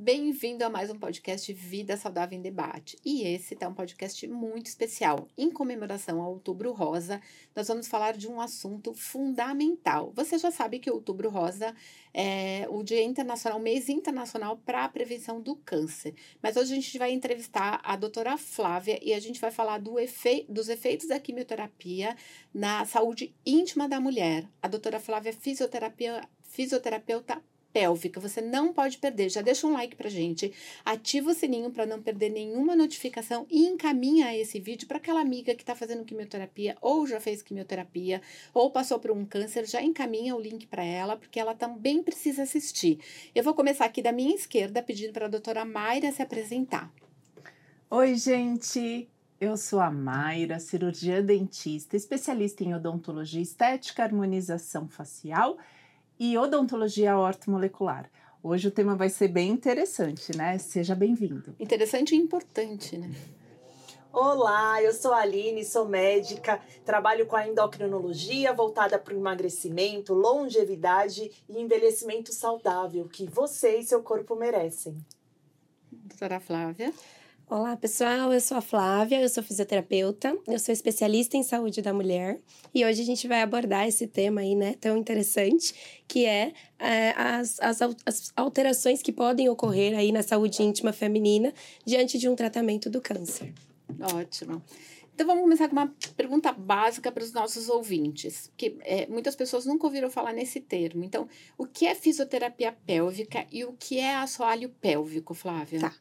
Bem-vindo a mais um podcast Vida Saudável em Debate. E esse tá um podcast muito especial. Em comemoração ao Outubro Rosa, nós vamos falar de um assunto fundamental. Você já sabe que o Outubro Rosa é o Dia Internacional, o mês internacional para a prevenção do câncer. Mas hoje a gente vai entrevistar a doutora Flávia e a gente vai falar do dos efeitos da quimioterapia na saúde íntima da mulher. A doutora Flávia é fisioterapia, fisioterapeuta pélvica. Você não pode perder. Já deixa um like pra gente, ativa o sininho para não perder nenhuma notificação e encaminha esse vídeo para aquela amiga que está fazendo quimioterapia ou já fez quimioterapia ou passou por um câncer, já encaminha o link para ela, porque ela também precisa assistir. Eu vou começar aqui da minha esquerda pedindo para a doutora Mayra se apresentar. Oi, gente. Eu sou a Mayra, cirurgiã dentista, especialista em odontologia estética, harmonização facial e odontologia ortomolecular. Hoje o tema vai ser bem interessante, né? Seja bem-vindo. Interessante e importante, né? Olá, eu sou a Aline, sou médica, trabalho com a endocrinologia voltada para o emagrecimento, longevidade e envelhecimento saudável que você e seu corpo merecem. Doutora Flávia. Olá, pessoal. Eu sou a Flávia, eu sou fisioterapeuta, eu sou especialista em saúde da mulher e hoje a gente vai abordar esse tema aí, né, tão interessante, que é, é as, as, as alterações que podem ocorrer aí na saúde íntima feminina diante de um tratamento do câncer. Ótimo. Então vamos começar com uma pergunta básica para os nossos ouvintes, que é, muitas pessoas nunca ouviram falar nesse termo. Então, o que é fisioterapia pélvica e o que é assoalho pélvico, Flávia? Tá.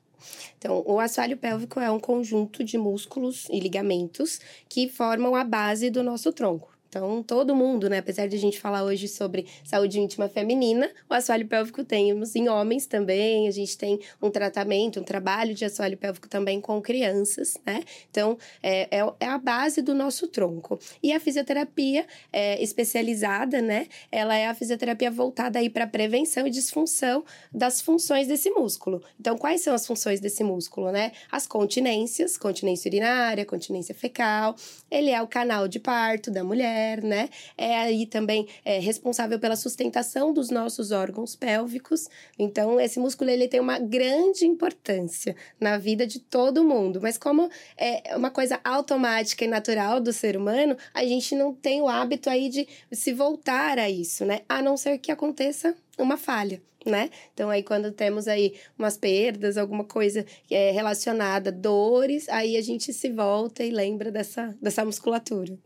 Então, o assoalho pélvico é um conjunto de músculos e ligamentos que formam a base do nosso tronco. Então, todo mundo, né? Apesar de a gente falar hoje sobre saúde íntima feminina, o assoalho pélvico temos em homens também. A gente tem um tratamento, um trabalho de assoalho pélvico também com crianças, né? Então, é, é, é a base do nosso tronco. E a fisioterapia é, especializada, né? Ela é a fisioterapia voltada aí para prevenção e disfunção das funções desse músculo. Então, quais são as funções desse músculo, né? As continências, continência urinária, continência fecal. Ele é o canal de parto da mulher mulher, né? É aí também é, responsável pela sustentação dos nossos órgãos pélvicos. Então, esse músculo ele tem uma grande importância na vida de todo mundo. Mas como é uma coisa automática e natural do ser humano, a gente não tem o hábito aí de se voltar a isso, né? A não ser que aconteça uma falha, né? Então aí quando temos aí umas perdas, alguma coisa é, relacionada, dores, aí a gente se volta e lembra dessa, dessa musculatura.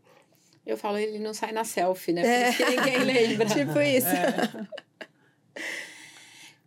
Eu falo, ele não sai na selfie, né? Por é. ninguém lembra. tipo isso. É.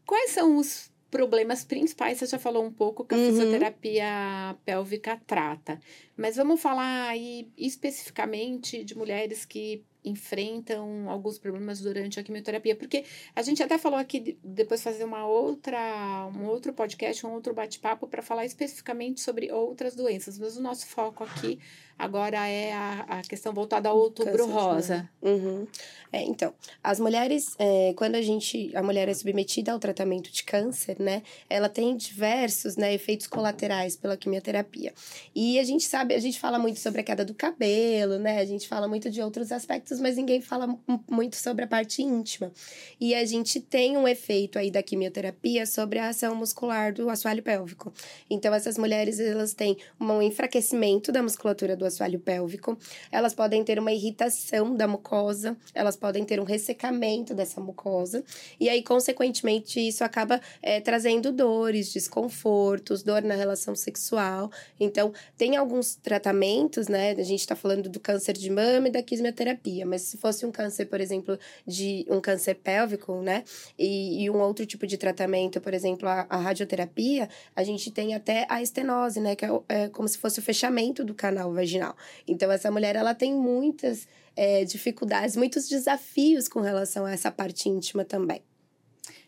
Quais são os problemas principais? Você já falou um pouco que a uhum. fisioterapia pélvica trata. Mas vamos falar aí especificamente de mulheres que enfrentam alguns problemas durante a quimioterapia, porque a gente até falou aqui depois fazer uma outra um outro podcast, um outro bate-papo para falar especificamente sobre outras doenças, mas o nosso foco aqui agora é a, a questão voltada ao outubro rosa. Uhum. É, então, as mulheres, é, quando a gente, a mulher é submetida ao tratamento de câncer, né, ela tem diversos, né, efeitos colaterais pela quimioterapia. E a gente sabe, a gente fala muito sobre a queda do cabelo, né, a gente fala muito de outros aspectos, mas ninguém fala muito sobre a parte íntima. E a gente tem um efeito aí da quimioterapia sobre a ação muscular do assoalho pélvico. Então, essas mulheres, elas têm um enfraquecimento da musculatura do do assoalho pélvico. Elas podem ter uma irritação da mucosa, elas podem ter um ressecamento dessa mucosa, e aí, consequentemente, isso acaba é, trazendo dores, desconfortos, dor na relação sexual. Então, tem alguns tratamentos, né? A gente está falando do câncer de mama e da quimioterapia, mas se fosse um câncer, por exemplo, de um câncer pélvico, né? E, e um outro tipo de tratamento, por exemplo, a, a, radioterapia, a gente tem até a estenose, né? Que é, é como se fosse o fechamento do canal vaginal vaginal. Então, essa mulher, ela tem muitas é, dificuldades, muitos desafios com relação a essa parte íntima também.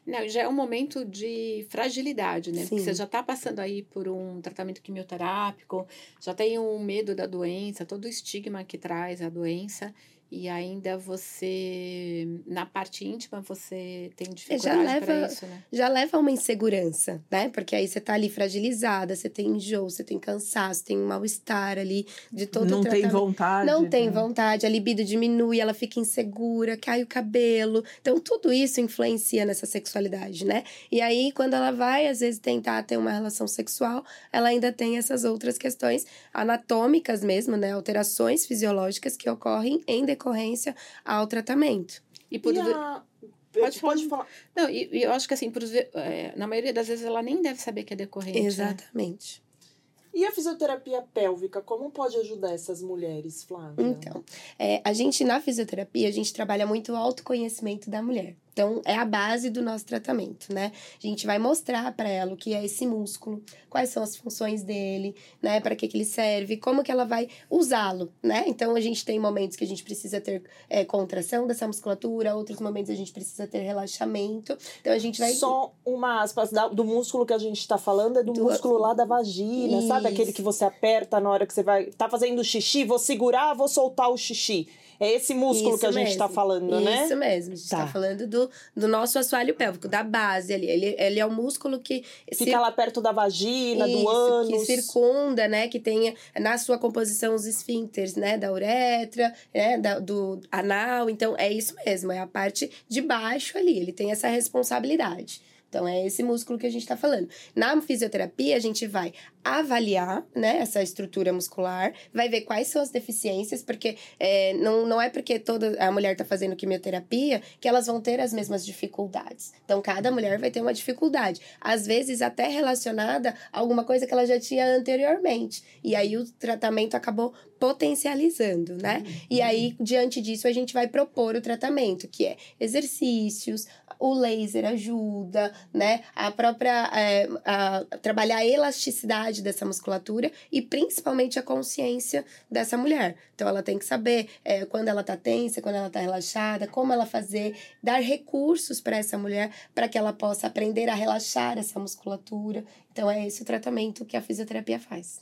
Não, já é um momento de fragilidade, né? Sim. Porque você já está passando aí por um tratamento quimioterápico, já tem o um medo da doença, todo o estigma que traz a doença. E ainda você na parte íntima você tem dificuldade para isso, né? Já leva uma insegurança, né? Porque aí você tá ali fragilizada, você tem enjoo, você tem cansaço, tem um mal-estar ali de todo Não o tem vontade. Não tem né? vontade, a libido diminui, ela fica insegura, cai o cabelo. Então tudo isso influencia nessa sexualidade, né? E aí quando ela vai às vezes tentar ter uma relação sexual, ela ainda tem essas outras questões anatômicas mesmo, né? Alterações fisiológicas que ocorrem em decorrência ao tratamento. E por E a... Pode falar. Pode falar. Não, e, e eu acho que assim, por é, na maioria das vezes ela nem deve saber que é decorrente. né? Exatamente. E a fisioterapia pélvica, como pode ajudar essas mulheres, Flávia? Então, é, a gente na fisioterapia, a gente trabalha muito o autoconhecimento da mulher. Então, é a base do nosso tratamento, né? A gente vai mostrar para ela o que é esse músculo, quais são as funções dele, né? Para que, que ele serve, como que ela vai usá-lo, né? Então, a gente tem momentos que a gente precisa ter é, contração dessa musculatura, outros momentos a gente precisa ter relaxamento. Então, a gente vai... Só uma aspas do músculo que a gente tá falando é do, Do- músculo lá da vagina, sabe? Aquele Isso. que você aperta na hora que você vai. Tá fazendo xixi, vou segurar, vou soltar o xixi. É esse músculo Isso que a gente mesmo. tá falando, né? Isso mesmo. A gente tá, Tá. falando do, do nosso assoalho pélvico, da base ali. Ele, ele é o músculo que... Fica lá perto da vagina, do Isso, ânus. que circunda, né? Que tenha na sua composição os esfíncteres, né? Da uretra, né? Da, do anal. Então, é isso mesmo. É a parte de baixo ali. Ele tem essa responsabilidade. Então, é esse músculo que a gente está falando. Na fisioterapia, a gente vai avaliar, né, essa estrutura muscular, vai ver quais são as deficiências, porque é, não, não é porque toda a mulher está fazendo quimioterapia que elas vão ter as mesmas dificuldades. Então, cada mulher vai ter uma dificuldade. Às vezes, até relacionada a alguma coisa que ela já tinha anteriormente. E aí, o tratamento acabou potencializando, né? E aí, diante disso, a gente vai propor o tratamento, que é exercícios, o laser ajuda, né? A própria. é, a, trabalhar a elasticidade dessa musculatura e principalmente a consciência dessa mulher. Então, ela tem que saber é, quando ela tá tensa, quando ela tá relaxada, como ela fazer, dar recursos para essa mulher para que ela possa aprender a relaxar essa musculatura. Então, é esse o tratamento que a fisioterapia faz.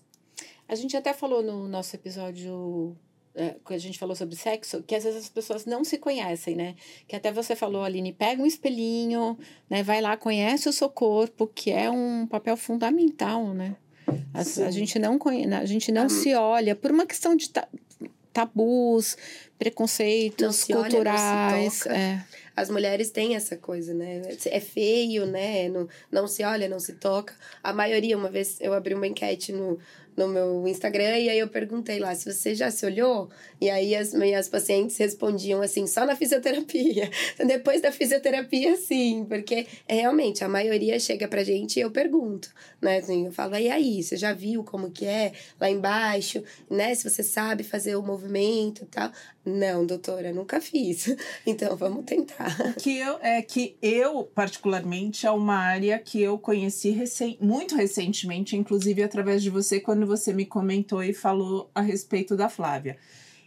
A gente até falou no nosso episódio é, que a gente falou sobre sexo, que às vezes as pessoas não se conhecem, né? Que até você falou, Aline, pega um espelhinho, né? Vai lá, conhece o seu corpo, que é um papel fundamental, né? As- Sim. a gente não conhece, a gente não se olha por uma questão de ta- tabus, preconceitos olha, não se culturais. toca. é. As mulheres têm essa coisa, né? É feio, né? Não, não se olha, não se toca. A maioria, uma vez eu abri uma enquete no, no meu Instagram e aí eu perguntei lá se você já se olhou. E aí as minhas pacientes respondiam assim, só na fisioterapia. Depois da fisioterapia, sim, porque é, realmente a maioria chega pra gente e eu pergunto, né? Assim, eu falo, e aí, você já viu como que é lá embaixo, né? Se você sabe fazer o movimento e tal. Não, doutora, nunca fiz. Então vamos tentar. que eu, é que eu, particularmente, é uma área que eu conheci recen muito recentemente, inclusive através de você, quando você me comentou e falou a respeito da Flávia.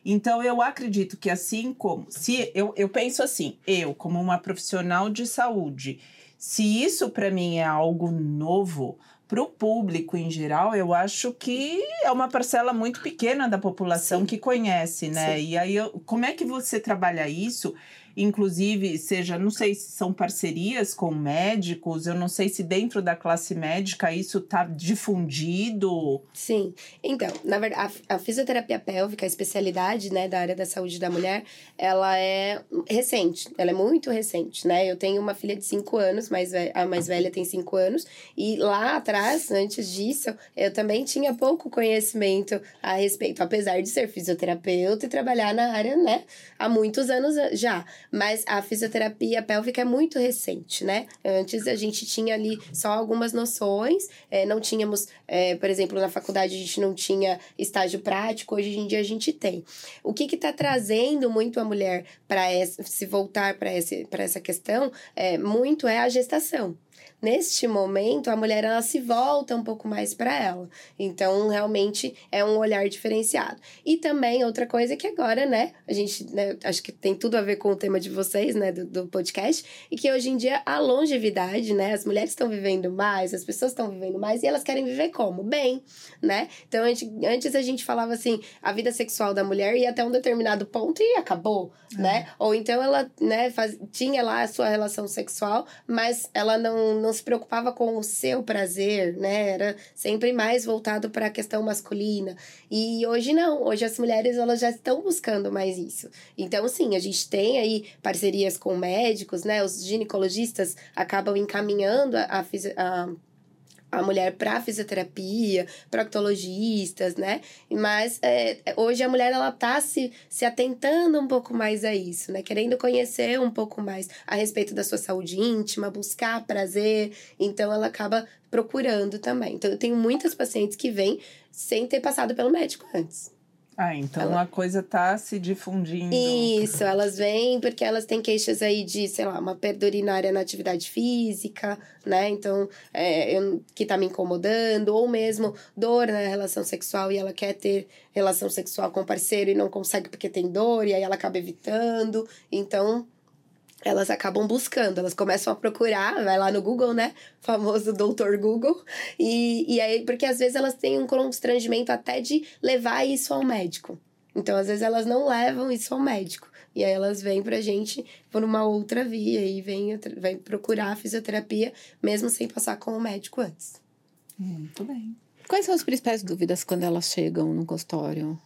Então, eu acredito que assim como. Se eu, eu penso assim, eu, como uma profissional de saúde, se isso para mim é algo novo, para o público em geral, eu acho que é uma parcela muito pequena da população Sim. que conhece, né? Sim. E aí, eu- como é que você trabalha isso? Inclusive, seja, não sei se são parcerias com médicos, eu não sei se dentro da classe médica isso está difundido. Sim. Então, na verdade, a, a fisioterapia pélvica, a especialidade, né, da área da saúde da mulher, ela é recente. Ela é muito recente, né? Eu tenho uma filha de 5 anos, mais a mais velha tem 5 anos, e lá atrás, antes disso, eu também tinha pouco conhecimento a respeito, apesar de ser fisioterapeuta e trabalhar na área, né, há muitos anos já. Mas a fisioterapia pélvica é muito recente, né? Antes a gente tinha ali só algumas noções, eh, não tínhamos, eh, por exemplo, na faculdade a gente não tinha estágio prático, hoje em dia a gente tem. O que está trazendo muito a mulher para se voltar para essa questão é, muito é a gestação. Neste momento, a mulher ela se volta um pouco mais para ela. Então, realmente é um olhar diferenciado. E também outra coisa que agora, né, a gente, né, acho que tem tudo a ver com o tema de vocês, né, do, do podcast, e que hoje em dia a longevidade, né, as mulheres estão vivendo mais, as pessoas estão vivendo mais e elas querem viver como? Bem, né? Então, a gente, antes a gente falava assim, a vida sexual da mulher ia até um determinado ponto e acabou, é. né? Ou então ela, né, faz, tinha lá a sua relação sexual, mas ela não, não se preocupava com o seu prazer, né? Era sempre mais voltado para a questão masculina. E hoje não, hoje as mulheres elas já estão buscando mais isso. Então, sim, a gente tem aí parcerias com médicos, né? Os ginecologistas acabam encaminhando a, a, a a mulher para fisioterapia, proctologistas, né? Mas é, hoje a mulher ela tá se, se atentando um pouco mais a isso, né? Querendo conhecer um pouco mais a respeito da sua saúde íntima, buscar prazer, então ela acaba procurando também. Então eu tenho muitas pacientes que vêm sem ter passado pelo médico antes. Ah, então ela... a coisa tá se difundindo. Isso, elas vêm porque elas têm queixas aí de, sei lá, uma perda urinária na atividade física, né? Então, é, eu, que tá me incomodando, ou mesmo dor na relação sexual e ela quer ter relação sexual com o parceiro e não consegue porque tem dor, e aí ela acaba evitando. Então, elas acabam buscando, elas começam a procurar, vai lá no Google, né? famoso doutor Google. E, e aí, porque às vezes elas têm um constrangimento até de levar isso ao médico. Então, às vezes elas não levam isso ao médico. E aí elas vêm pra gente por uma outra via e vêm, vêm procurar a fisioterapia, mesmo sem passar com o médico antes. Muito bem. Quais são as principais dúvidas quando elas chegam no consultório?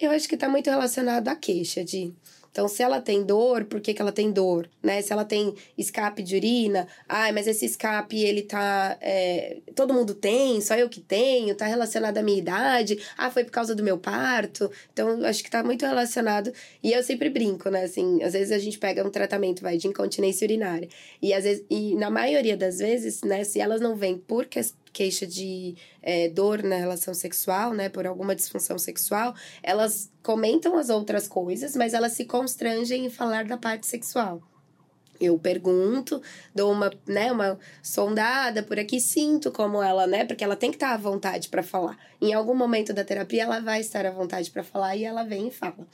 Eu acho que está muito relacionado à queixa de então, se ela tem dor, por que, que ela tem dor? Né? Se ela tem escape de urina, ai, mas esse escape, ele tá. É, todo mundo tem, só eu que tenho, tá relacionado à minha idade, ah, foi por causa do meu parto. Então, acho que tá muito relacionado. E eu sempre brinco, né? Assim, às vezes a gente pega um tratamento, vai, de incontinência urinária. E às vezes, e na maioria das vezes, né, se elas não vêm por questão queixa de é, dor na relação sexual, né, por alguma disfunção sexual, elas comentam as outras coisas, mas elas se constrangem em falar da parte sexual. Eu pergunto, dou uma, né, uma sondada por aqui, sinto como ela, né, porque ela tem que estar à vontade para falar. Em algum momento da terapia ela vai estar à vontade para falar e ela vem e fala.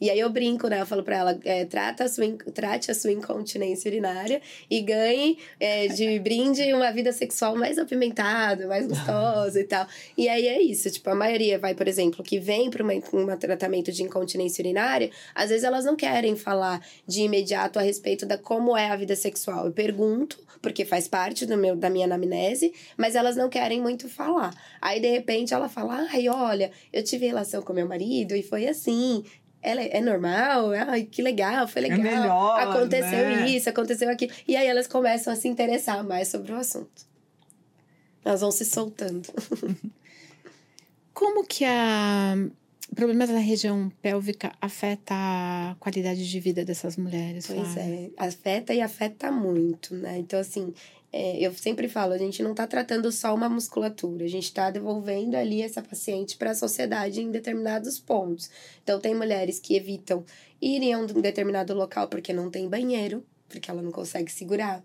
E aí eu brinco, né, eu falo para ela, é, trata a sua, trate a sua incontinência urinária e ganhe é, de brinde uma vida sexual mais apimentada, mais gostosa e tal. E aí é isso, tipo, a maioria vai, por exemplo, que vem para um tratamento de incontinência urinária, às vezes elas não querem falar de imediato a respeito da como como é a vida sexual. Eu pergunto, porque faz parte do meu, da minha anamnese, mas elas não querem muito falar. Aí, de repente, ela fala: ai, olha, eu tive relação com meu marido e foi assim. Ela é normal, ai, que legal, foi é legal. É melhor, aconteceu né? isso, aconteceu aquilo. E aí elas começam a se interessar mais sobre o assunto. Elas vão se soltando. Como que a problemas da região pélvica afeta a qualidade de vida dessas mulheres? Pois é, afeta e afeta muito, né? Então, assim, é, eu sempre falo, a gente não está tratando só uma musculatura, a gente está devolvendo ali essa paciente para a sociedade em determinados pontos. Então, tem mulheres que evitam ir em um determinado local porque não tem banheiro, porque ela não consegue segurar.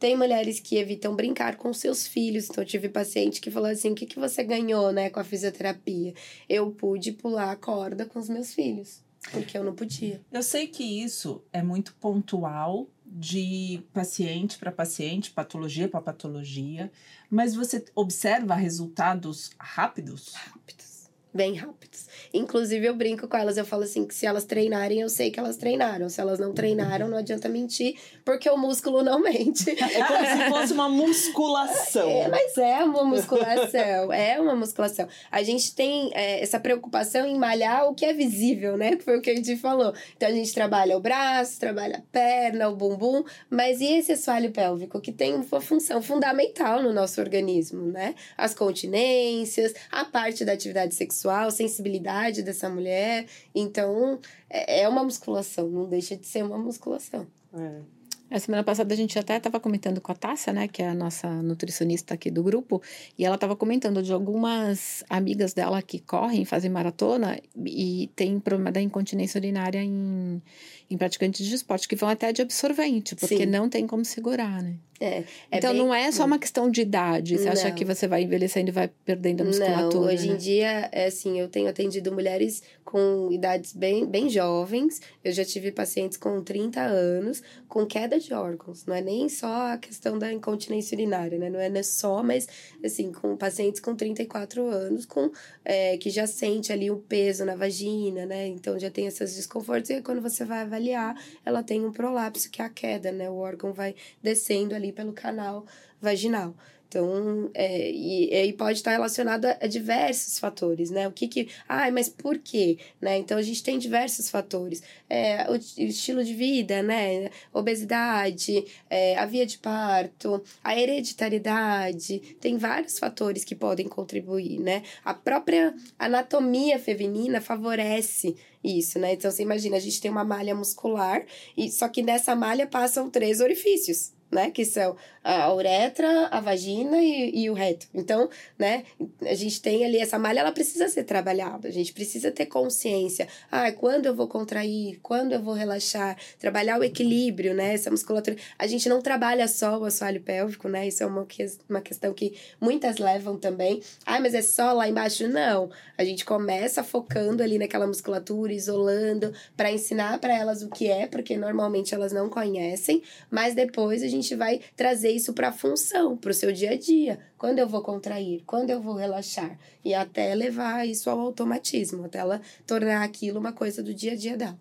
Tem mulheres que evitam brincar com seus filhos. Então, eu tive paciente que falou assim: o que, que você ganhou né, com a fisioterapia? Eu pude pular a corda com os meus filhos, porque eu não podia. Eu sei que isso é muito pontual de paciente para paciente, patologia para patologia, mas você observa resultados rápidos? Rápidos bem rápidos. Inclusive, eu brinco com elas, eu falo assim, que se elas treinarem, eu sei que elas treinaram. Se elas não treinaram, não adianta mentir, porque o músculo não mente. É como se fosse uma musculação. É, mas é uma musculação, é uma musculação. A gente tem é, essa preocupação em malhar o que é visível, né? Que foi o que a gente falou. Então, a gente trabalha o braço, trabalha a perna, o bumbum, mas e esse assoalho pélvico, que tem uma função fundamental no nosso organismo, né? As continências, a parte da atividade sexual, sexual, sensibilidade dessa mulher. Então, é, é uma musculação, não deixa de ser uma musculação. É. A semana passada a gente até estava comentando com a Tássia, né, que é a nossa nutricionista aqui do grupo, e ela estava comentando de algumas amigas dela que correm, fazem maratona e tem problema da incontinência urinária em, em praticantes de esporte, que vão até de absorvente, porque Sim. não tem como segurar, né? É, é então bem- não é só uma questão de idade, você acha Não. que você vai envelhecendo e vai perdendo a musculatura, Não, hoje né? em dia, é assim, eu tenho atendido mulheres com idades bem, bem jovens. Eu já tive pacientes com 30 anos com queda de órgãos. Não é nem só a questão da incontinência urinária, né? Não é só, mas, assim, com pacientes com 34 anos, com é, que já sente ali o peso na vagina, né? Então já tem esses desconfortos. E quando você vai avaliar, ela tem um prolapso, que é a queda, né? O órgão vai descendo ali pelo canal vaginal. Então, é, e, e pode estar relacionado a, a diversos fatores, né? O que que... Ai, mas por quê? Né? Então, a gente tem diversos fatores. É, o, o estilo de vida, né? Obesidade, é, a via de parto, a hereditariedade. Tem vários fatores que podem contribuir, né? A própria anatomia feminina favorece isso, né? Então, você imagina, a gente tem uma malha muscular, e só que nessa malha passam três orifícios, né? Que são a uretra, a vagina e, e o reto. Então, né? A gente tem ali essa malha, ela precisa ser trabalhada. A gente precisa ter consciência. Ah, quando eu vou contrair? Quando eu vou relaxar? Trabalhar o equilíbrio, né? Essa musculatura. A gente não trabalha só o assoalho pélvico, né? Isso é uma, que- uma questão que muitas levam também. Ah, mas é só lá embaixo? Não. A gente começa focando ali naquela musculatura, isolando, para ensinar para elas o que é, porque normalmente elas não conhecem, mas depois a gente vai trazer isso para a função, para o seu dia a dia. Quando eu vou contrair, quando eu vou relaxar, e até levar isso ao automatismo, até ela tornar aquilo uma coisa do dia a dia dela.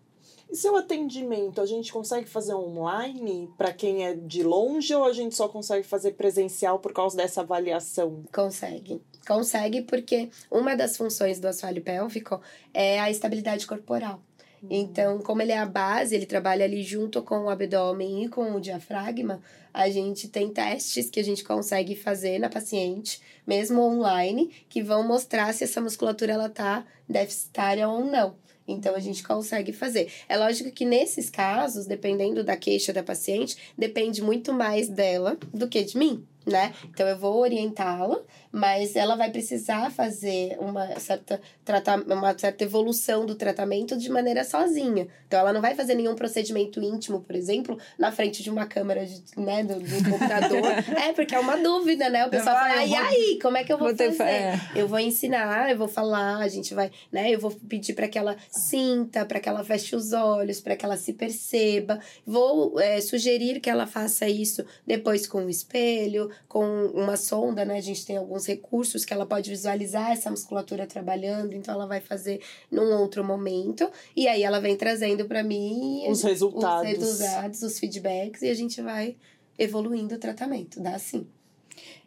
E seu atendimento, a gente consegue fazer online para quem é de longe ou a gente só consegue fazer presencial por causa dessa avaliação? Consegue. Consegue porque uma das funções do assoalho pélvico é a estabilidade corporal. Então, como ele é a base, ele trabalha ali junto com o abdômen e com o diafragma, a gente tem testes que a gente consegue fazer na paciente, mesmo online, que vão mostrar se essa musculatura ela tá deficitária ou não. Então a gente consegue fazer. É lógico que nesses casos, dependendo da queixa da paciente, depende muito mais dela do que de mim, né? Então eu vou orientá-la, mas ela vai precisar fazer uma certa, uma certa evolução do tratamento de maneira sozinha. Então ela não vai fazer nenhum procedimento íntimo, por exemplo, na frente de uma câmera de, né, do, do computador. é, porque é uma dúvida, né? O pessoal Vai, fala, e aí, como é que eu vou, Vou fazer? é. Eu vou ensinar, eu vou falar, a gente vai, né? Eu vou pedir para que ela sinta, para que ela feche os olhos, para que ela se perceba. Vou é, sugerir que ela faça isso depois com o espelho, com uma sonda, né? A gente tem alguns recursos que ela pode visualizar essa musculatura trabalhando, então ela vai fazer num outro momento. E aí ela vem trazendo para mim Os resultados. os resultados, os feedbacks, e a gente vai evoluindo o tratamento. Dá sim.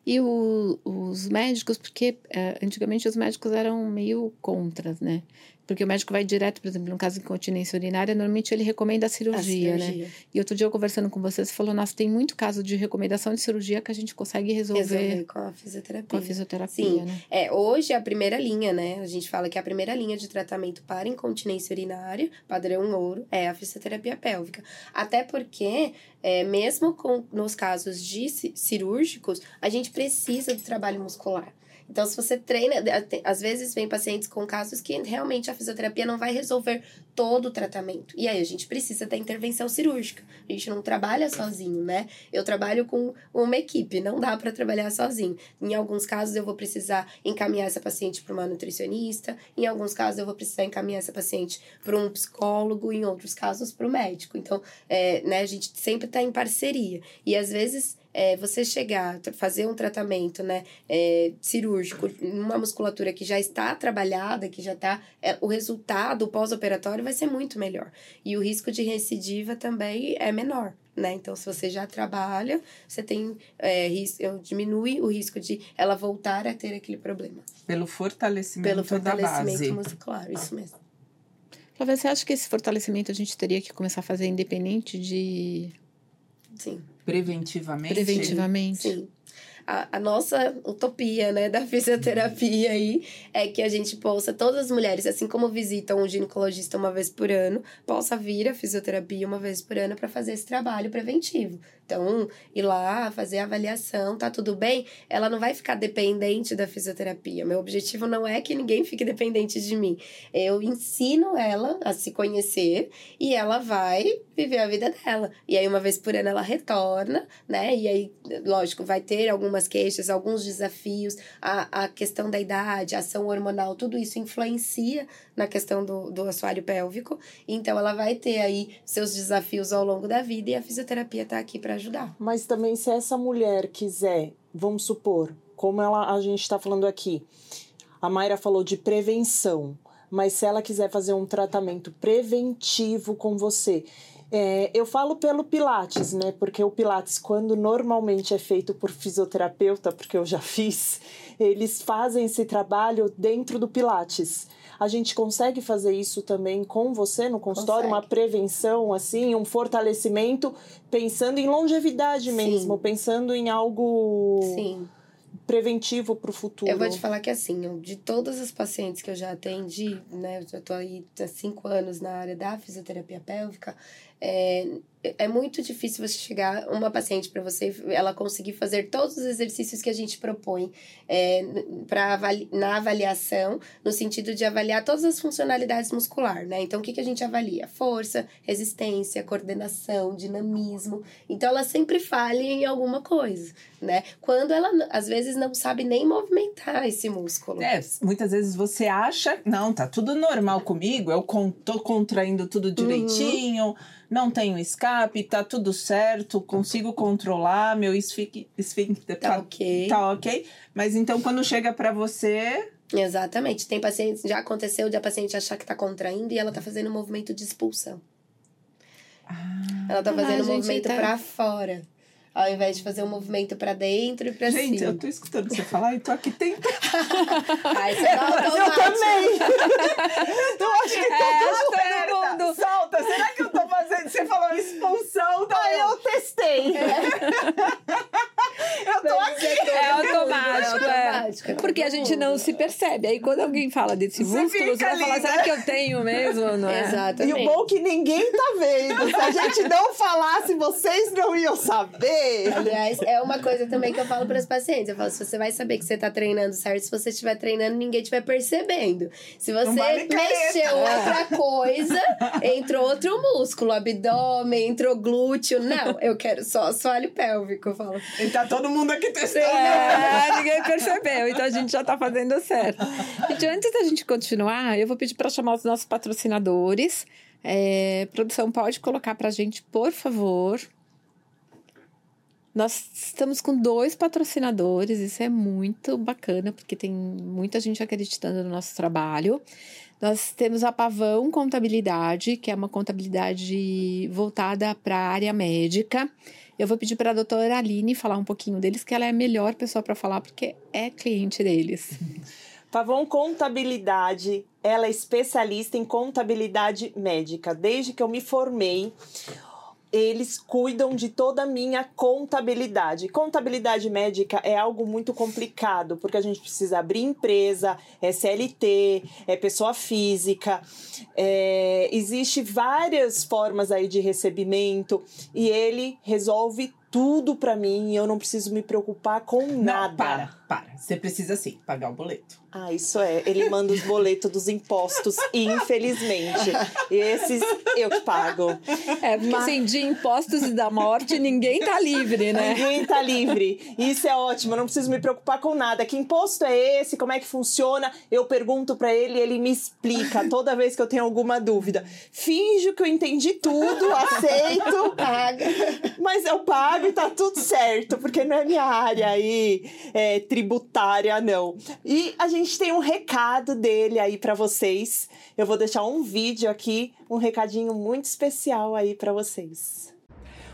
E o- os médicos, porque eh, antigamente os médicos eram meio contra, né? Porque o médico vai direto, por exemplo, no caso de incontinência urinária, normalmente ele recomenda a cirurgia, A né? cirurgia. E outro dia eu conversando com você, você falou, nossa, tem muito caso de recomendação de cirurgia que a gente consegue resolver, Resolver com a fisioterapia. com a fisioterapia, Sim. né? É, hoje é a primeira linha, né? A gente fala que a primeira linha de tratamento para incontinência urinária, padrão ouro, é a fisioterapia pélvica. Até porque, é, mesmo com, nos casos de ci- cirúrgicos, a gente precisa do trabalho muscular. Então, se você treina, até- às vezes vem pacientes com casos que realmente a fisioterapia não vai resolver todo o tratamento. E aí a gente precisa da intervenção cirúrgica. A gente não trabalha sozinho, né? Eu trabalho com uma equipe, não dá para trabalhar sozinho. Em alguns casos eu vou precisar encaminhar essa paciente para uma nutricionista, em alguns casos eu vou precisar encaminhar essa paciente para um psicólogo, em outros casos para o médico. Então, é, né, a gente sempre está em parceria. E às vezes é, você chegar, fazer um tratamento né, é, cirúrgico numa musculatura que já está trabalhada, que já está. É, o resultado pós-operatório vai ser muito melhor. E o risco de recidiva também é menor. Né? Então, se você já trabalha, você tem é, ris- diminui o risco de ela voltar a ter aquele problema. Pelo fortalecimento, Pelo fortalecimento da base. muscular, isso mesmo. Flávia, você acha que esse fortalecimento a gente teria que começar a fazer independente de Sim, Preventivamente. preventivamente? sim. A, a, nossa utopia, né, da fisioterapia aí, é que a gente possa, todas as mulheres, assim como visitam um ginecologista uma vez por ano, possa vir a fisioterapia uma vez por ano para fazer esse trabalho preventivo. Então, ir lá, fazer a avaliação, tá tudo bem? Ela não vai ficar dependente da fisioterapia. Meu objetivo não é que ninguém fique dependente de mim. Eu ensino ela a se conhecer e ela vai viver a vida dela. E aí, uma vez por ano, ela retorna, né? E aí, lógico, vai ter algumas queixas, alguns desafios, a, a questão da idade, a ação hormonal, tudo isso influencia na questão do, do assoalho pélvico. Então, ela vai ter aí seus desafios ao longo da vida e a fisioterapia tá aqui para ajudar. Mas também, se essa mulher quiser, vamos supor, como ela, a gente está falando aqui, a Mayra falou de prevenção, mas se ela quiser fazer um tratamento preventivo com você, é, eu falo pelo Pilates, né? Porque o Pilates, quando normalmente é feito por fisioterapeuta, porque eu já fiz, eles fazem esse trabalho dentro do Pilates. A gente consegue fazer isso também com você no consultório, consegue. uma prevenção, assim, um fortalecimento, pensando em longevidade mesmo, Sim. pensando em algo. Sim preventivo para o futuro? Eu vou te falar que assim, de todas as pacientes que eu já atendi, né, eu já estou aí há cinco anos na área da fisioterapia pélvica, é, é muito difícil você chegar uma paciente para você ela conseguir fazer todos os exercícios que a gente propõe é, para avali na avaliação no sentido de avaliar todas as funcionalidades muscular né? Então o que, que a gente avalia? Força resistência coordenação dinamismo. Então ela sempre falha em alguma coisa né quando ela às vezes não sabe nem movimentar esse músculo é, muitas vezes você acha não tá tudo normal comigo eu tô contraindo tudo uhum. direitinho uhum não tenho escape, tá tudo certo, consigo controlar, meu esfíncter tá, tá ok. Tá ok. Mas então quando chega para você. Exatamente. Tem pacientes, já aconteceu de a paciente achar que tá contraindo e ela tá fazendo um movimento de expulsão. Ah, ela tá fazendo um movimento tá... para fora ao invés de fazer um movimento para dentro e para cima. Gente, eu tô escutando você falar e tô aqui tentando. Ai, você tá eu também. eu acho que é, todo mundo. Solta, será que eu tô fazendo? Você falou expulsão, tá? Aí eu testei. É. eu tô aqui. É, é automático, é. automático. Porque a gente não se percebe. Aí quando alguém fala desse você músculo, você vai falar, será que eu tenho mesmo? Não é? Exatamente. E o bom é que ninguém tá vendo. Se a gente não falasse, vocês não iam saber. Aliás, é uma coisa também que eu falo para os pacientes. Eu falo, se você vai saber que você está treinando certo, se você estiver treinando, ninguém estiver percebendo. Se você vale mexeu outra coisa, entrou outro músculo, abdômen, entrou glúteo. Não, eu quero só assoalho pélvico, eu falo. E tá todo mundo aqui testando. É, ninguém percebeu, então a gente já tá fazendo certo. Gente, antes da gente continuar, eu vou pedir para chamar os nossos patrocinadores. É, produção, pode colocar pra gente, por favor, nós estamos com dois patrocinadores, isso é muito bacana, porque tem muita gente acreditando no nosso trabalho. Nós temos a Pavão Contabilidade, que é uma contabilidade voltada para a área médica. Eu vou pedir para a doutora Aline falar um pouquinho deles, que ela é a melhor pessoa para falar, porque é cliente deles. Pavão Contabilidade, ela é especialista em contabilidade médica. Desde que eu me formei, eles cuidam de toda a minha contabilidade. Contabilidade médica é algo muito complicado, porque a gente precisa abrir empresa, é CLT, é pessoa física, é, existe várias formas aí de recebimento e ele resolve tudo para mim e eu não preciso me preocupar com não, nada. Para, para. Você precisa sim pagar o boleto. Ah, isso é. Ele manda os boletos dos impostos, infelizmente. Esses eu que pago. É, porque Mas... assim, de impostos e da morte, ninguém tá livre, né? Ninguém tá livre. Isso é ótimo, eu não preciso me preocupar com nada. Que imposto é esse? Como é que funciona? Eu pergunto para ele ele me explica toda vez que eu tenho alguma dúvida. Finjo que eu entendi tudo, aceito. Paga. Mas eu pago e tá tudo certo, porque não é minha área aí é, tributária, não. E a gente gente tem um recado dele aí para vocês. Eu vou deixar um vídeo aqui, um recadinho muito especial aí para vocês.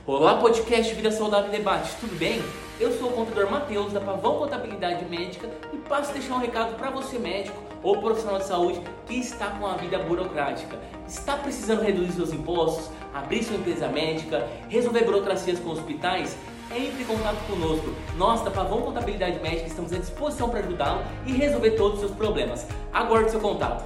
Olá, podcast Vida Saudável Debate, tudo bem? Eu sou o contador Matheus da Pavão Contabilidade Médica e passo a deixar um recado para você médico ou profissional de saúde que está com a vida burocrática. Está precisando reduzir seus impostos, abrir sua empresa médica, resolver burocracias com hospitais? entre em contato conosco. Nós da Pavão Contabilidade Médica estamos à disposição para ajudá-lo e resolver todos os seus problemas. Aguarde seu contato.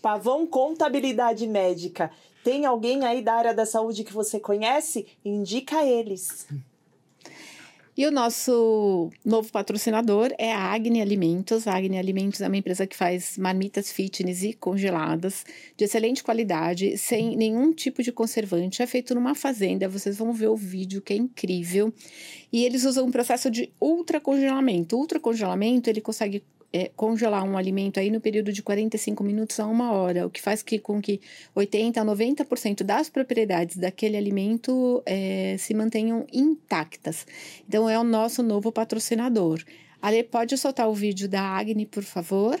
Pavão Contabilidade Médica. Tem alguém aí da área da saúde que você conhece? Indica eles. E o nosso novo patrocinador é a Agni Alimentos. A Agni Alimentos é uma empresa que faz marmitas fitness e congeladas de excelente qualidade, sem nenhum tipo de conservante. É feito numa fazenda. Vocês vão ver o vídeo que é incrível. E eles usam um processo de ultracongelamento. Ultracongelamento ele consegue é, congelar um alimento aí no período de 45 minutos a uma hora, o que faz que, com que 80 a 90% das propriedades daquele alimento é, se mantenham intactas. Então, é o nosso novo patrocinador. Ale, pode soltar o vídeo da Agni, por favor?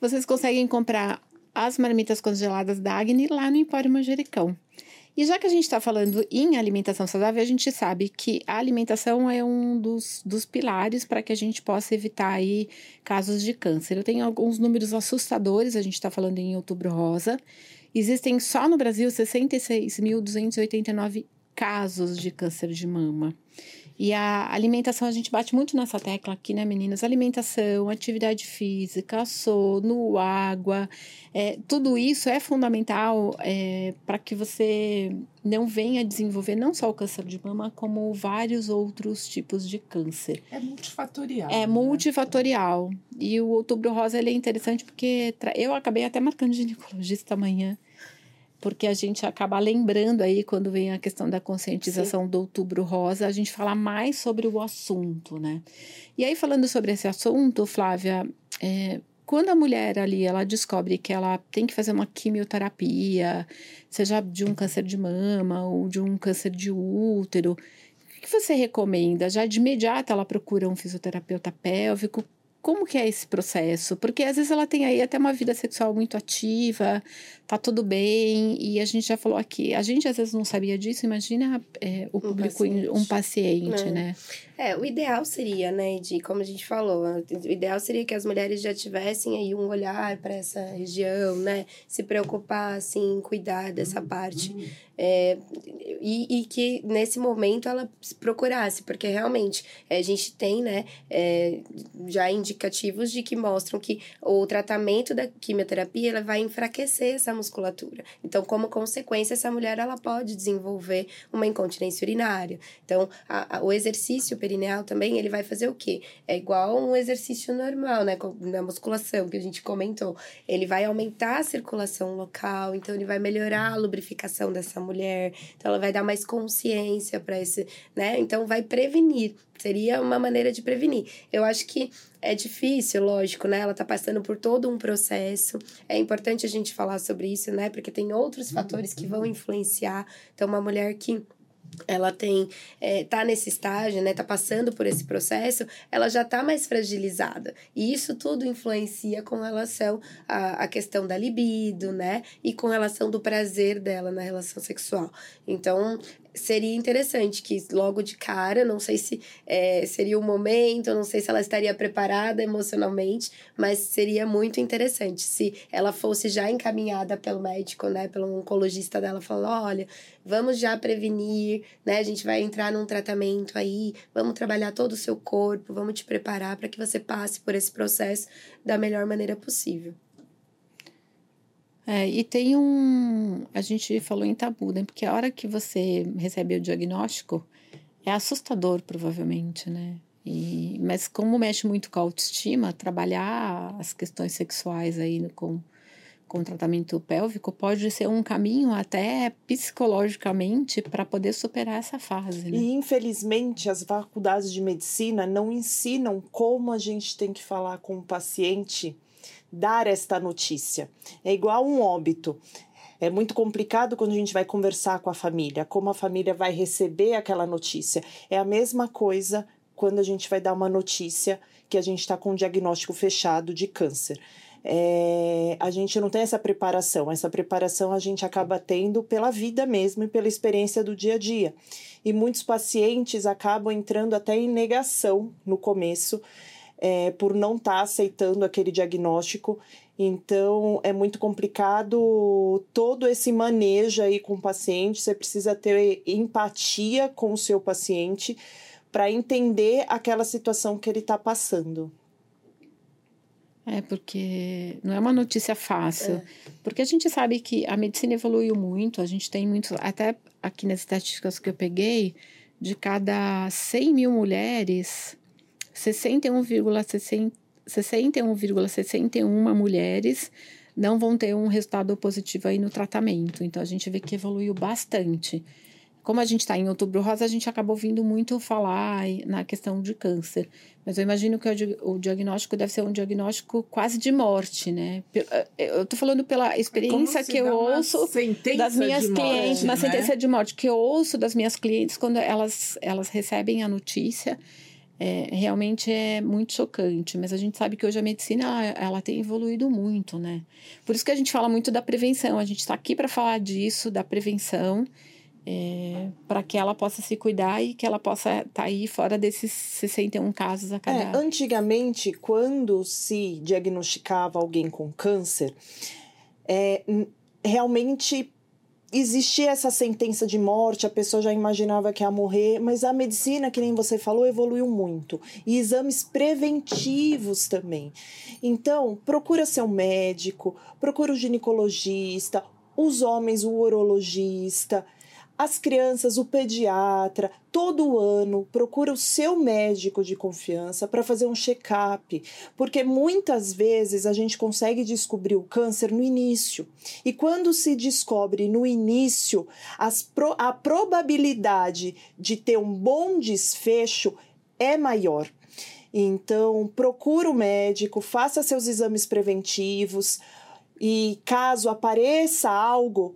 Vocês conseguem comprar as marmitas congeladas da Agni lá no Empório Manjericão. E já que a gente está falando em alimentação saudável, a gente sabe que a alimentação é um dos, dos pilares para que a gente possa evitar aí casos de câncer. Eu tenho alguns números assustadores, a gente está falando em outubro rosa. Existem só no Brasil 66.289 casos de câncer de mama. E a alimentação, a gente bate muito nessa tecla aqui, né, meninas? Alimentação, atividade física, sono, água, é, tudo isso é fundamental é, para que você não venha desenvolver não só o câncer de mama, como vários outros tipos de câncer. É multifatorial. É né? multifatorial. E o outubro rosa ele é interessante porque eu acabei até marcando ginecologista amanhã porque a gente acaba lembrando aí quando vem a questão da conscientização Sim. do outubro rosa, a gente fala mais sobre o assunto, né? E aí falando sobre esse assunto, Flávia, é, quando a mulher ali ela descobre que ela tem que fazer uma quimioterapia, seja de um câncer de mama ou de um câncer de útero, o que você recomenda? Já de imediato ela procura um fisioterapeuta pélvico? Como que é esse processo? Porque às vezes ela tem aí até uma vida sexual muito ativa, tá tudo bem, e a gente já falou aqui, a gente às vezes não sabia disso, imagina é, o um público, paciente. um paciente, é. né? É, o ideal seria, né, de como a gente falou, o ideal seria que as mulheres já tivessem aí um olhar para essa região, né, se preocupassem em cuidar dessa parte. É, e, e, que nesse momento ela procurasse, porque realmente é, a gente tem né, é, já indicativos de que mostram que o tratamento da quimioterapia ela vai enfraquecer essa musculatura. Então, como consequência, essa mulher ela pode desenvolver uma incontinência urinária. Então, a, a, o exercício perineal também ele vai fazer o quê? É igual um exercício normal, né, na musculação que a gente comentou. Ele vai aumentar a circulação local, então ele vai melhorar a lubrificação dessa mulher, então ela vai dar mais consciência para esse, né? Então vai prevenir. Seria uma maneira de prevenir. Eu acho que é difícil, lógico, né? Ela tá passando por todo um processo. É importante a gente falar sobre isso, né? Porque tem outros fatores que vão influenciar. Então, uma mulher que ela tem é, tá nesse estágio, né, tá passando por esse processo, ela já tá mais fragilizada. E isso tudo influencia com relação à, à questão da libido, né, e com relação do prazer dela na relação sexual. Então, seria interessante que logo de cara, não sei se é, seria o momento, não sei se ela estaria preparada emocionalmente, mas seria muito interessante se ela fosse já encaminhada pelo médico, né, pelo oncologista dela, falando, olha, vamos já prevenir, né, a gente vai entrar num tratamento aí, vamos trabalhar todo o seu corpo, vamos te preparar para que você passe por esse processo da melhor maneira possível. É, e tem um. A gente falou em tabu, né? Porque a hora que você recebe o diagnóstico é assustador, provavelmente, né? E, mas como mexe muito com a autoestima, trabalhar as questões sexuais aí com, com tratamento pélvico pode ser um caminho até psicologicamente para poder superar essa fase. Né? E infelizmente as faculdades de medicina não ensinam como a gente tem que falar com o paciente dar esta notícia. É igual um óbito. É muito complicado quando a gente vai conversar com a família, como a família vai receber aquela notícia. É a mesma coisa quando a gente vai dar uma notícia que a gente está com um diagnóstico fechado de câncer. É, a gente não tem essa preparação, essa preparação a gente acaba tendo pela vida mesmo e pela experiência do dia a dia. E muitos pacientes acabam entrando até em negação no começo, é, por não estar tá aceitando aquele diagnóstico. Então é muito complicado todo esse manejo aí com o paciente. Você precisa ter empatia com o seu paciente para entender aquela situação que ele está passando. É, porque não é uma notícia fácil. É. Porque a gente sabe que a medicina evoluiu muito, a gente tem muitos. Até aqui nas estatísticas que eu peguei, de cada 100 mil mulheres, 61,61 61,61 mulheres não vão ter um resultado positivo aí no tratamento. Então a gente vê que evoluiu bastante. Como a gente está em outubro rosa, a gente acabou ouvindo muito falar na questão de câncer. Mas eu imagino que o diagnóstico deve ser um diagnóstico quase de morte, né? Eh, eu estou falando pela é experiência que eu ouço das minhas clientes, morte, uma né? sentença de morte que eu ouço das minhas clientes quando elas, elas recebem a notícia. É, realmente é muito chocante, mas a gente sabe que hoje a medicina ela tem evoluído muito, né? Por isso que a gente fala muito da prevenção. A gente está aqui para falar disso, da prevenção é, para que ela possa se cuidar e que ela possa estar tá aí fora desses 61 casos a cada. É, antigamente, quando se diagnosticava alguém com câncer, é, realmente existia essa sentença de morte, a pessoa já imaginava que ia morrer, mas a medicina, que nem você falou, evoluiu muito. E exames preventivos também. Então, procura seu médico, procura o ginecologista, os homens, o urologista as crianças, o pediatra, todo ano procura o seu médico de confiança para fazer um check-up, porque muitas vezes a gente consegue descobrir o câncer no início. E quando se descobre no início, pro, a probabilidade de ter um bom desfecho é maior. Então, procura o médico, faça seus exames preventivos e caso apareça algo,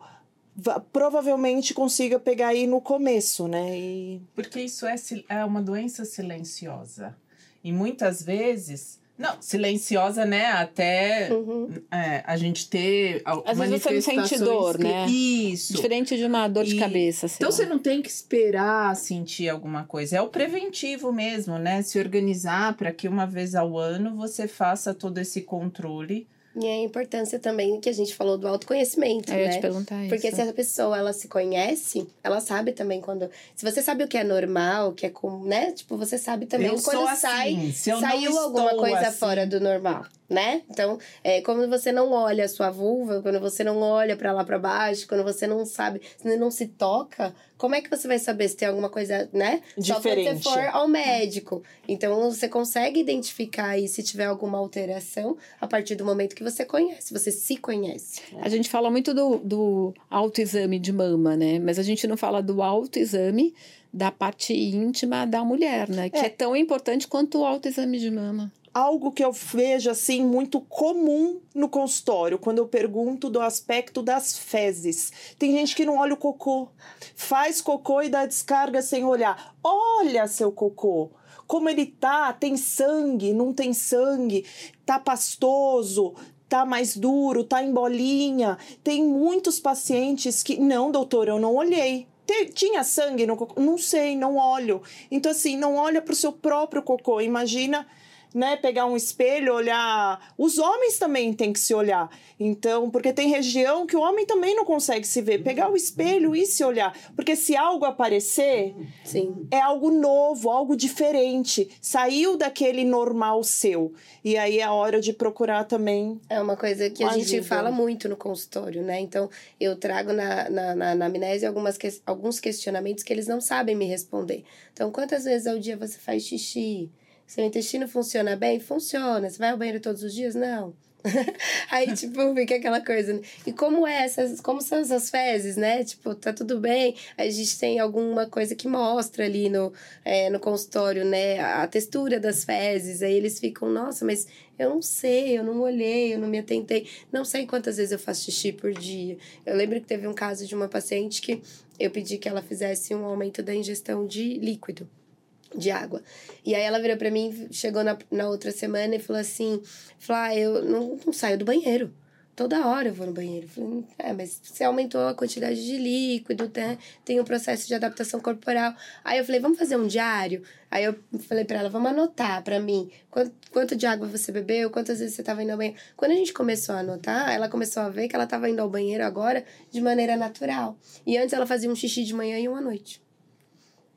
provavelmente consiga pegar aí no começo, né? E... Porque isso é, é uma doença silenciosa. E muitas vezes. Não, silenciosa, né? Até uhum. é, a gente ter Às vezes você não sente dor, que... né? Isso. Diferente de uma dor de cabeça. Então lá. você não tem que esperar sentir alguma coisa. É o preventivo mesmo, né? Se organizar para que uma vez ao ano você faça todo esse controle e a importância também que a gente falou do autoconhecimento, Eu né? ia te perguntar isso. Porque se a pessoa ela se conhece, ela sabe também quando. Se você sabe o que é normal, o que é comum, né? Tipo, você sabe também eu quando assim, sai. saiu alguma coisa assim. fora do normal né? Então, é, quando você não olha a sua vulva, quando você não olha para lá para baixo, quando você não sabe, não se toca, como é que você vai saber se tem alguma coisa, né? Diferente. Só quando você for ao médico. Então, você consegue identificar aí se tiver alguma alteração a partir do momento que você conhece, você se conhece. Né? A gente fala muito do, do autoexame de mama, né? Mas a gente não fala do autoexame da parte íntima da mulher, né? Que é, é tão importante quanto o autoexame de mama algo que eu vejo assim muito comum no consultório, quando eu pergunto do aspecto das fezes. Tem gente que não olha o cocô, faz cocô e dá descarga sem olhar. Olha seu cocô. Como ele tá? Tem sangue? Não tem sangue? Tá pastoso? tá mais duro, tá em bolinha. Tem muitos pacientes que, não, doutor, eu não olhei. Tinha sangue no cocô? Não sei, não olho. Então, assim, não olha para o seu próprio cocô. Imagina né, pegar um espelho, olhar. Os homens também têm que se olhar. Então, porque tem região que o homem também não consegue se ver. Pegar o espelho e se olhar. Porque se algo aparecer, Sim. é algo novo, algo diferente. Saiu daquele normal seu. E aí é hora de procurar também. É uma coisa que a ajuda. gente fala muito no consultório, né? Então, eu trago na, na, na, na amnésia algumas que, alguns questionamentos que eles não sabem me responder. Então, quantas vezes ao dia você faz xixi? Seu intestino funciona bem? Funciona. Você vai ao banheiro todos os dias? Não. Aí, tipo, fica aquela coisa. Né? E como é essas, como são essas fezes, né? Tipo, tá tudo bem. A gente tem alguma coisa que mostra ali no, é, no consultório, né? A textura das fezes. Aí eles ficam, nossa, mas eu não sei, eu não olhei, eu não me atentei. Não sei quantas vezes eu faço xixi por dia. Eu lembro que teve um caso de uma paciente que eu pedi que ela fizesse um aumento da ingestão de líquido. De água. E aí ela virou para mim, chegou na, na outra semana e falou assim: falou, ah, eu não, não saio do banheiro. Toda hora eu vou no banheiro. Falei, é, mas você aumentou a quantidade de líquido, né? tem um processo de adaptação corporal. Aí eu falei, vamos fazer um diário? Aí eu falei para ela, vamos anotar para mim quanto, quanto de água você bebeu, quantas vezes você estava indo ao banheiro. Quando a gente começou a anotar, ela começou a ver que ela estava indo ao banheiro agora de maneira natural. E antes ela fazia um xixi de manhã e um à noite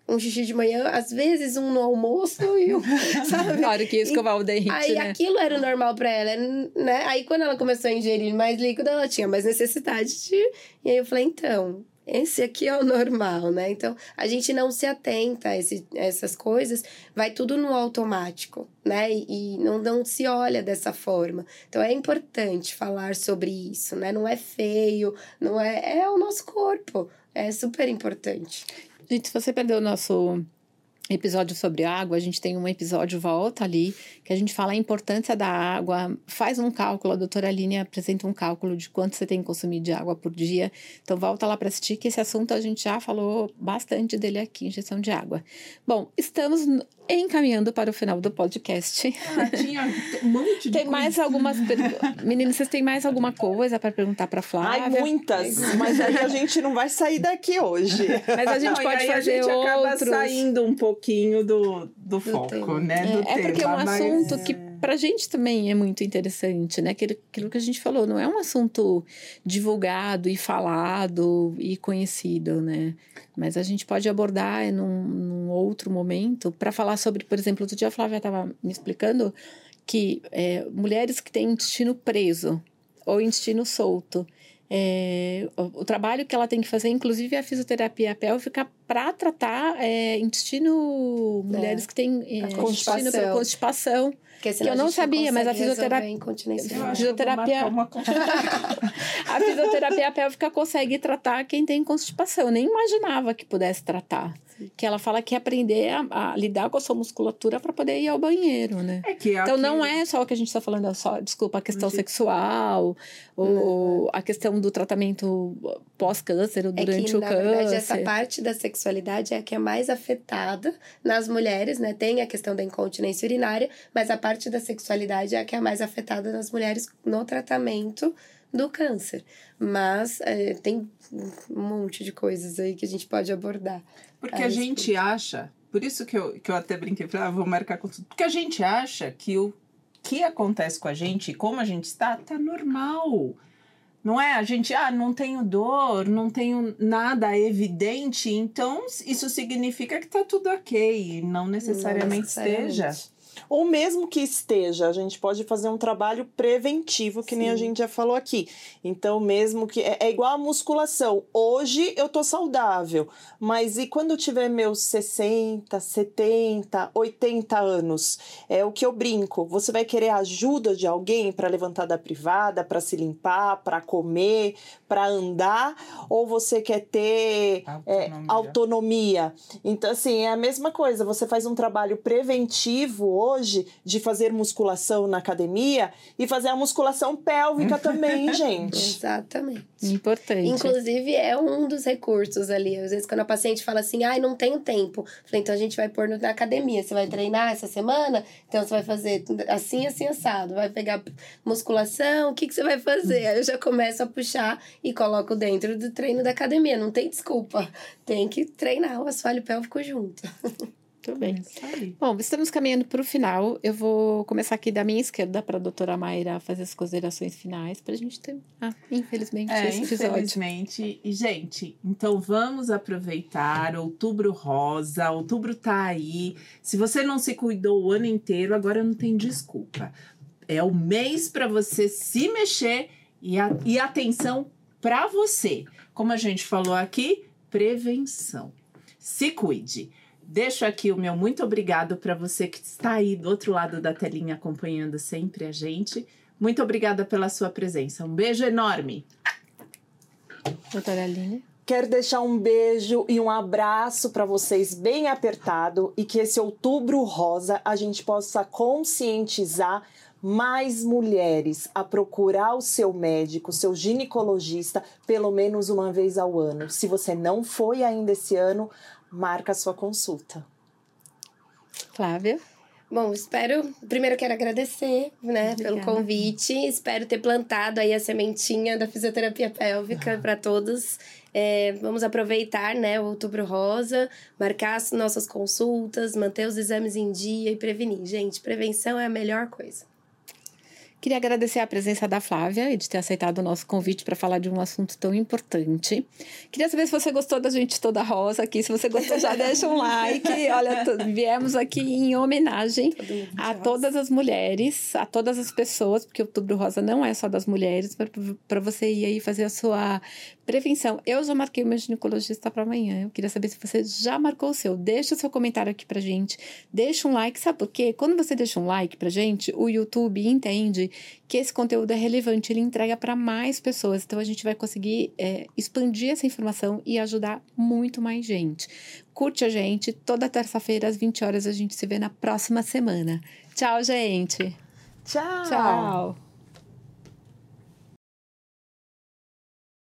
um xixi de manhã, às vezes um no almoço e um, sabe? Hora que escovar o dente, Aí né? aquilo era normal para ela, né? Aí quando ela começou a ingerir mais líquido, ela tinha mais necessidade de... E aí eu falei, então, esse aqui é o normal, né? Então, a gente não se atenta a, esse, a essas coisas, vai tudo no automático, né? E, e não, não se olha dessa forma. Então, é importante falar sobre isso, né? Não é feio, não é... É o nosso corpo, é super importante. Gente, se você perdeu o nosso episódio sobre água, a gente tem um episódio, volta ali, que a gente fala a importância da água, faz um cálculo, a doutora Aline apresenta um cálculo de quanto você tem que consumir de água por dia. Então volta lá para assistir, que esse assunto a gente já falou bastante dele aqui, injeção de água. Bom, estamos encaminhando para o final do podcast. Ah, tinha um monte de Tem coisa. mais algumas perguntas. Meninas, vocês têm mais alguma coisa para perguntar para Flávia? Ai, muitas. Mas aí a gente não vai sair daqui hoje. Mas a gente Não, e pode aí fazer a gente acaba outros. saindo um pouquinho do, do foco, tema. né? Do É, é porque é um tema, mas- assunto que pra gente também é muito interessante, né? Aquilo, aquilo que a gente falou, não é um assunto divulgado e falado e conhecido, né? Mas a gente pode abordar num, num outro momento para falar sobre, por exemplo, outro dia a Flávia estava me explicando que é, mulheres que têm intestino preso ou intestino solto, é, o, o trabalho que ela tem que fazer, inclusive a fisioterapia pélvica, para tratar é, intestino. Mulheres que têm é, intestino constipação. constipação. Porque senão eu não a gente sabia, mas a fisioterapia- que Fisioterapia-. A fisioterapia pélvica consegue tratar quem tem constipação. Eu nem imaginava que pudesse tratar. Que ela fala que é aprender a, a lidar com a sua musculatura para poder ir ao banheiro, né? É que Então aqui- não é só o que a gente está falando, é só, desculpa, a questão Gente. sexual, ou a questão do tratamento pós-câncer ou É durante que, o na câncer. verdade, essa parte da sexualidade é a que é mais afetada nas mulheres, né? Tem a questão da incontinência urinária, mas a parte da sexualidade é a que é mais afetada nas mulheres no tratamento do câncer. Mas é, tem um monte de coisas aí que a gente pode abordar. Porque a a gente acha, por isso que eu, que eu até brinquei, falei, ah, vou marcar consulta. Porque a gente acha que o que acontece com a gente, como a gente está, tá normal. Não é? A gente, ah, não tenho dor, não tenho nada evidente, então isso significa que tá tudo ok. Não necessariamente, necessariamente. esteja. Ou mesmo que esteja, a gente pode fazer um trabalho preventivo, que nem a Sim. gente já falou aqui. Então, mesmo que. É, é igual a musculação. Hoje eu tô saudável, mas e quando eu tiver meus 60, 70, 80 anos? É o que eu brinco. Você vai querer ajuda de alguém para levantar da privada, para se limpar, para comer, para andar? Ou você quer ter é, Autonomia. autonomia. Então, assim, é a mesma coisa. Você faz um trabalho preventivo hoje de fazer musculação na academia e fazer a musculação pélvica também, gente. Exatamente. Importante. Inclusive, é um dos recursos ali. Às vezes, quando a paciente fala assim, ai, não tenho tempo. Falei, então a gente vai pôr no- na academia. Você vai treinar essa semana? Então você vai fazer assim, assim, assado. Vai pegar musculação, o que, que você vai fazer? Aí eu já começo a puxar e coloco dentro do treino da academia. Não tem desculpa. Tem que treinar o assoalho pélvico junto. Muito bem. É. Bom, estamos caminhando para o final. Eu vou começar aqui da minha esquerda para a doutora Mayra fazer as considerações finais para a gente ter. Ah, infelizmente, É, esse episódio. infelizmente. E, gente, então vamos aproveitar. Outubro rosa, outubro tá aí. Se você não se cuidou o ano inteiro, agora não tem desculpa. É o mês para você se mexer e, a, e atenção para você. Como a gente falou aqui, prevenção. Se cuide. Deixo aqui o meu muito obrigado para você que está aí do outro lado da telinha acompanhando sempre a gente. Muito obrigada pela sua presença. Um beijo enorme. Doutora Aline. Quero deixar um beijo e um abraço para vocês bem apertado e que esse outubro rosa a gente possa conscientizar mais mulheres a procurar o seu médico, seu ginecologista, pelo menos uma vez ao ano. Se você não foi ainda esse ano, marca a sua consulta. Flávia? Bom, espero. Primeiro quero agradecer, né, Obrigada. pelo convite. Espero ter plantado aí a sementinha da fisioterapia pélvica para todos. É, vamos aproveitar, né, o Outubro Rosa, marcar as nossas consultas, manter os exames em dia e prevenir. Gente, prevenção é a melhor coisa. Queria agradecer a presença da Flávia e de ter aceitado o nosso convite para falar de um assunto tão importante. Queria saber se você gostou da gente toda rosa aqui. Se você gostou, já deixa um like. Olha, viemos aqui em homenagem a todas as mulheres, a todas as pessoas, porque o Outubro Rosa não é só das mulheres, para você ir aí fazer a sua prevenção. Eu já marquei o meu ginecologista para amanhã. Eu queria saber se você já marcou o seu. Deixa o seu comentário aqui pra gente. Deixa um like. Sabe por quê? Quando você deixa um like pra gente, o YouTube entende que esse conteúdo é relevante, ele entrega para mais pessoas. Então a gente vai conseguir é, expandir essa informação e ajudar muito mais gente. Curte a gente, toda terça-feira às 20 horas a gente se vê na próxima semana. Tchau, gente. Tchau. Tchau.